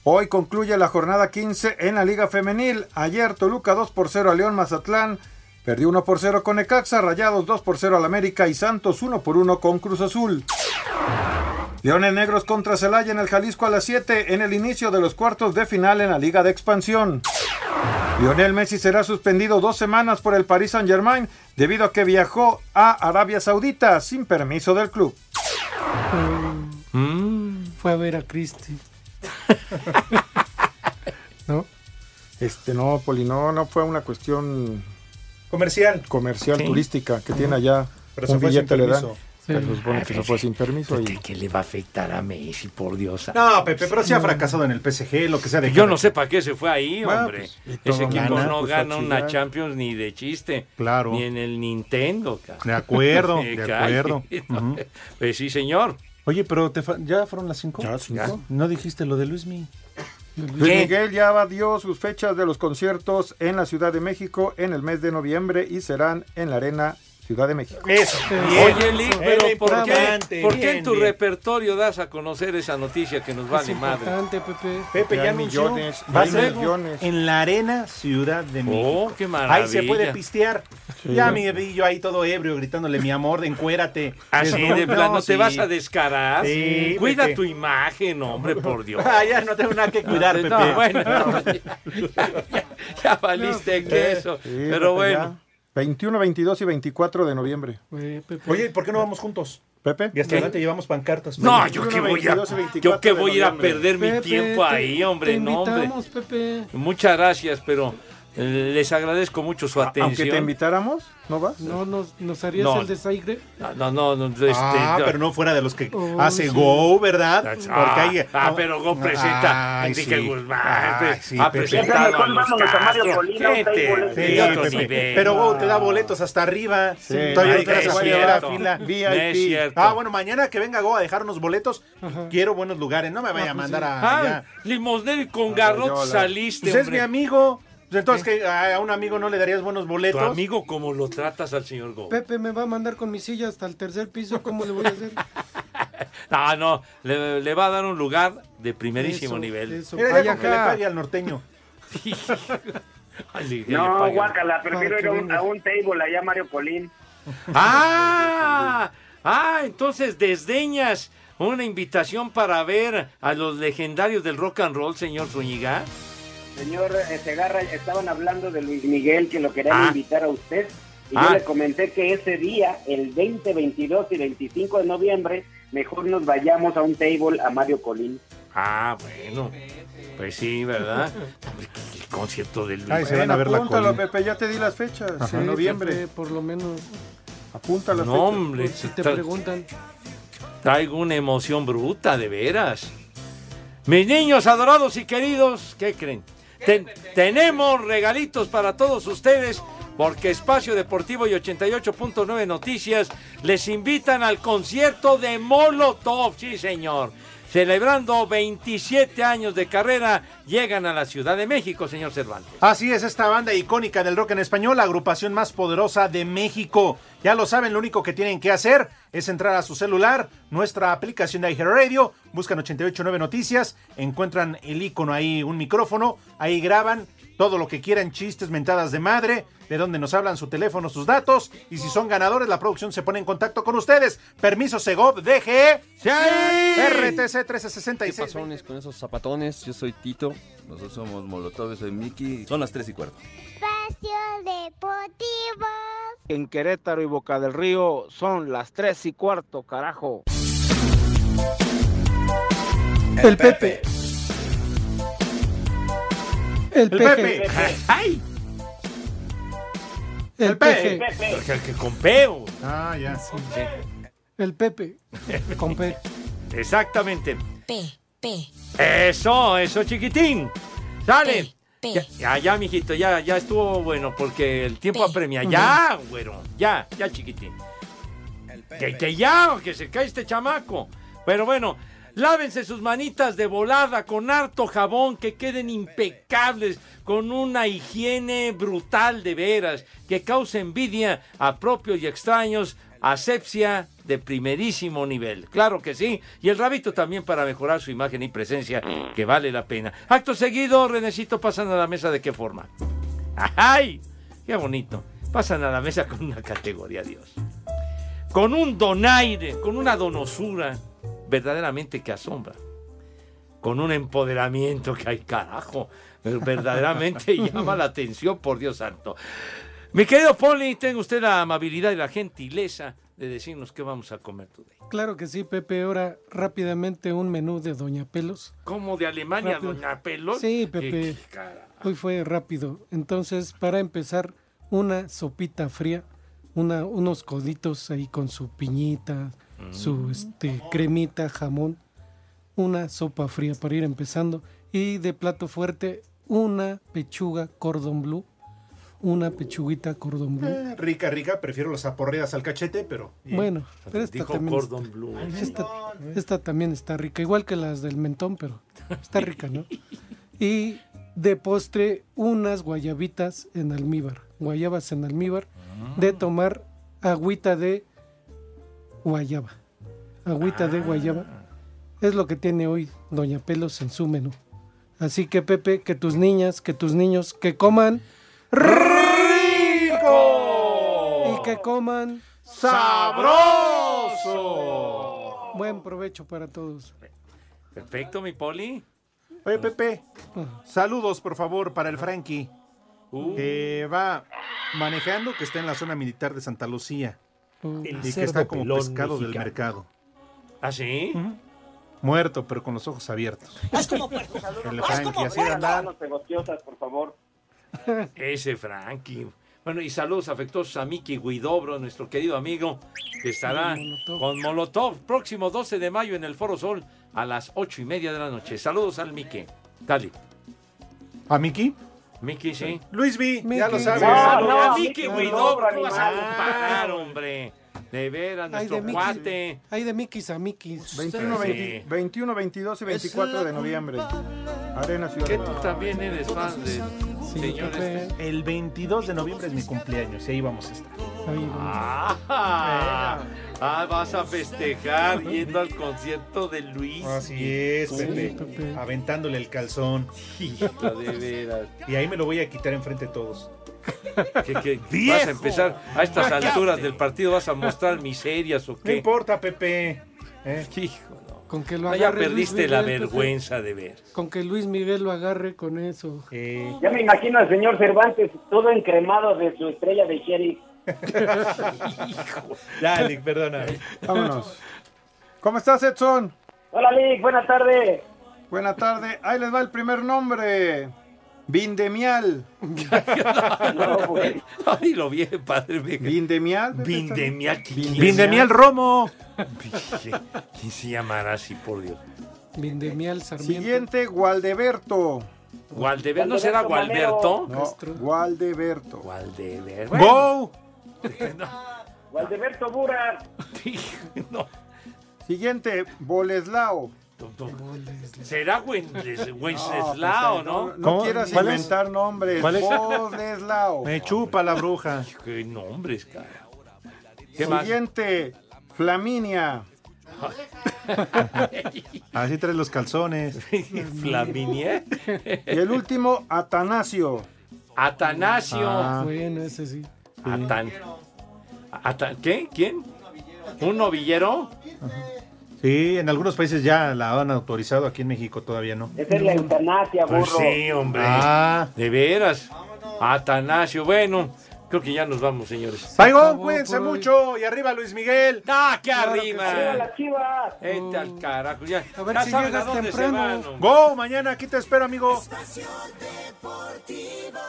Hoy concluye la jornada 15 en la Liga Femenil. Ayer Toluca 2 por 0 a León Mazatlán. Perdió 1 por 0 con Necaxa, Rayados 2 por 0 al América y Santos 1 por 1 con Cruz Azul. Leones Negros contra Celaya en el Jalisco a las 7 en el inicio de los cuartos de final en la Liga de Expansión. Lionel Messi será suspendido dos semanas por el Paris Saint Germain debido a que viajó a Arabia Saudita sin permiso del club. Fue a ver a Cristi. ¿No? Este no, Poli, no, no fue una cuestión Comercial. comercial, Sí. turística que tiene allá. Pero se un fue billete sin le dan. permiso. Pero se supone que se fue sin permiso. y- ¿Qué le va a afectar a Messi, por Dios? No, Pepe, pero sí ha fracasado en el PSG, lo que sea de Yo no sé para qué se fue ahí, Bueno, hombre. pues, Ese equipo gana, no pues, gana una. Champions ni de chiste. Claro. Ni en el Nintendo. cara. De acuerdo, de acuerdo. Pues sí, señor. Oye, pero te fa- ya fueron las cinco. Ya, cinco. No dijiste lo de Luismi. Luis Miguel ya dio sus fechas de los conciertos en la Ciudad de México en el mes de noviembre y serán en la Arena Ciudad de México. Eso. Oye, Lee, Eso. pero Es ¿por qué, por qué bien, en tu bien. repertorio das a conocer esa noticia que nos vale madre? importante, Pepe. Pepe ya millones, Va a ser millones. en la Arena Ciudad de México. Oh, qué Ahí maravilla. se puede pistear. Sí. Ya mi vi yo ahí todo ebrio gritándole mi amor, encuérate. Así de plano, Sí. ¿te vas a descarar? Sí, Cuida Pepe. tu imagen, hombre, por Dios. Ah, ya no tengo nada que cuidar, No, Pepe. bueno, no, ya, ya- ya valiste Sí, queso. sí, pero Pepe, bueno. Ya. 21, 22 y 24 de noviembre. Oye. Oye, ¿por qué no vamos juntos? Pepe. Y hasta adelante llevamos pancartas. No, yo que 21, voy a, 22 y 24 yo que voy a ir a noviembre. perder mi tiempo te- ahí, hombre, te no, hombre. Pepe. Muchas gracias, pero les agradezco mucho su Aunque atención. te invitáramos, ¿no vas? ¿No nos, nos harías No. el desaire? No, no, no, este, ah, no. pero no fuera de los que Oh, hace sí. Go, ¿verdad? Porque Ah, hay- ah, pero Go presenta Ay, Enrique sí. Guzmán, Ay, pre- sí, ha Pepe. presentado a los vámonos a Mario Castro. Pero Go te da boletos hasta arriba. Sí. Todavía no te vas a es poner a cierto. fila. VIP. No es cierto. Ah, bueno, mañana que venga Go a dejarnos boletos, quiero buenos lugares. No me vaya a mandar a Ah, limosnero y con garrote saliste, Pues es mi amigo. Pues entonces, que a un amigo no le darías buenos Tu boletos. amigo, como lo tratas al señor Gómez? Pepe me va a mandar con mi silla hasta el tercer piso, ¿cómo le voy a hacer? Ah, no, le, le va a dar un lugar de primerísimo Eso, nivel. eso. Mira, ya que le pague al norteño. Ay, No, guácala, prefiero ir a un, a un table allá Mario Colín. Ah, ah, entonces desdeñas una invitación para ver a los legendarios del rock and roll, señor Zúñiga. Señor eh, Segarra, estaban hablando de Luis Miguel, que lo querían Ah. invitar a usted. Y Ah. yo le comenté que ese día, el 20, 22 y 25 de noviembre, mejor nos vayamos a un table a Mario Colín. Ah, bueno, pues sí, ¿verdad? El concierto de Luis. Ay, se van a ver la Apúntalo. Pepe, ya te di las fechas. En noviembre. Pepe, por lo menos, Apunta las No, fechas. hombre, si te tra- preguntan. traigo una emoción bruta, de veras. Mis niños adorados y queridos, ¿qué creen? Ten- tenemos regalitos para todos ustedes porque Espacio Deportivo y 88.9 Noticias les invitan al concierto de Molotov, sí señor. Celebrando 27 años de carrera, llegan a la Ciudad de México, señor Cervantes. Así es, esta banda icónica del rock en español, la agrupación más poderosa de México. Ya lo saben, lo único que tienen que hacer es entrar a su celular, nuestra aplicación de iHeartRadio, buscan 889 Noticias, encuentran el icono ahí, un micrófono, ahí graban todo lo que quieran, chistes, mentadas de madre, de donde nos hablan su teléfono, sus datos, y si son ganadores, la producción se pone en contacto con ustedes. Permiso Segov, DGE, RTC ¿Qué 1366. pasones con esos zapatones? Yo soy Tito, nosotros somos Molotov, yo soy Miki. Son las 3 y cuarto. Espacio Deportivo. En Querétaro y Boca del Río son las 3 y cuarto, carajo. El Pepe. El Pepe. ¡Ay! El Pepe. Que, que con peo. Ah, ya. El Pepe. Con P. Exactamente. P, P. Eso, eso, chiquitín. Sale. P. Ya, ya, ya, mijito, ya, ya estuvo bueno porque el tiempo apremia. Ya, güero, ya, ya, chiquitín. Que, que ya, que se cae este chamaco. Pero bueno, lávense sus manitas de volada con harto jabón, que queden impecables, con una higiene brutal de veras, que cause envidia a propios y extraños, asepsia de primerísimo nivel. Claro que sí. Y el rabito también para mejorar su imagen y presencia, que vale la pena. Acto seguido, Renecito, pasan a la mesa de qué forma. ¡Ay! ¡Qué bonito! Pasan a la mesa con una categoría, Dios. Con un donaire, con una donosura verdaderamente que asombra. Con un empoderamiento que hay carajo. Verdaderamente llama la atención, por Dios santo. Mi querido Poli, tenga usted la amabilidad y la gentileza de decirnos qué vamos a comer today. Claro que sí, Pepe. Ahora rápidamente un menú de Doña Pelos. ¿Cómo de Alemania, Rápido. doña Pelón? Sí, ¿Qué- Pepe. Hoy fue rápido. Entonces, para empezar, una sopita fría, una, unos coditos ahí con su piñita, su este, cremita, jamón, una sopa fría para ir empezando. Y de plato fuerte, una pechuga cordon bleu, una pechuguita cordon bleu. Eh, rica, rica, prefiero las aporreadas al cachete, pero... bien. Bueno, pero esta Dijo también, cordon está, esta, esta también está rica, igual que las del mentón, pero está rica, ¿no? Y de postre, unas guayabitas en almíbar, guayabas en almíbar, de tomar agüita de guayaba. Agüita de guayaba. Es lo que tiene hoy Doña Pelos en su menú. Así que Pepe, que tus niñas, que tus niños, que coman ¡Rico! y que coman ¡Sabroso! Buen provecho para todos. Perfecto, mi Poli. Oye, Pepe, saludos por favor para el Frankie, Uh. que va manejando, que está en la zona militar de Santa Lucía El y que está como pescado del mercado. ¿Ah, sí? Muerto, pero con los ojos abiertos. Haz como puerco. El Frankie, así de por favor. Ese Frankie. Bueno, y saludos afectuosos a Miki Guidobro, nuestro querido amigo, que estará con Molotov próximo 12 de mayo en el Foro Sol a las ocho y media de la noche. Saludos al Miki. Dale. ¿A Miki? Miki, sí. Luis V, ya lo sabes. No, no, Guidobro. ¿Cómo vas a comparar, hombre? De veras, nuestro de cuate. Mickey, hay de Mickey's a Mickey's. 21, Sí. 20 21, 22 y 24 de noviembre. Arena Ciudad Que tú también eres fan de señor este. El 22 de noviembre es mi cumpleaños y ahí vamos a estar. Ah, ah, vas a festejar yendo al concierto de Luis. Así es, Sí, Pepe. Aventándole el calzón. Hijo de veras. Y ahí me lo voy a quitar enfrente de todos. ¿Qué, qué? ¡Viejo! ¿Vas a empezar a estas alturas del partido? ¿Vas a mostrar miserias o No qué? importa, Pepe. ¿eh? Hijo, Con que lo no, ya perdiste la Miguel, Pepe. vergüenza de ver. Con que Luis Miguel lo agarre con eso. Ya me imagino al señor Cervantes todo encremado de su estrella de sheriff. Dale, perdona. Vámonos. ¿Cómo estás, Edson? Hola, Lick, buenas tardes. Buena tarde. Ahí les va el primer nombre. Vindemial. Ay, lo bien, padre. Vindemial. Vindemial. ¿quién Vindemial Romo. ¿Quién se llamará así, por Dios? Vindemial Sarmiento. Siguiente, Gualdeberto. ¿Gualdeberto? ¿No será Gualberto? No, Gualdeberto. Gualdeberto. ¡Go! Waldeberto Bura. no. Siguiente, Boleslao. ¿Será Wences- Wenceslao, no? No, no quieras ¿Cuál es? inventar nombres. ¿Cuál es? Boleslao. Me chupa la bruja. Qué nombres, cara. ¿Qué más? Flaminia. Así traes los calzones. Flaminia. Y el último, Atanasio. Atanasio. Ah. Bueno, ese sí. Atan- Atan- ¿Qué? ¿Quién? ¿Un novillero? Sí, en algunos países ya la han autorizado, aquí en México todavía no. Esa es la eutanasia, burro. Pues sí, hombre. Ah. De veras. Atanasio. Bueno, Creo que ya nos vamos, señores. Paigón, cuídense mucho. Y arriba Luis Miguel. ¡Ah, qué arriba! ¡Arriba las al carajo. Ya, a ver ya si llegas dónde temprano. Se van, Go, mañana aquí te espero, amigo. Espacio Deportivo.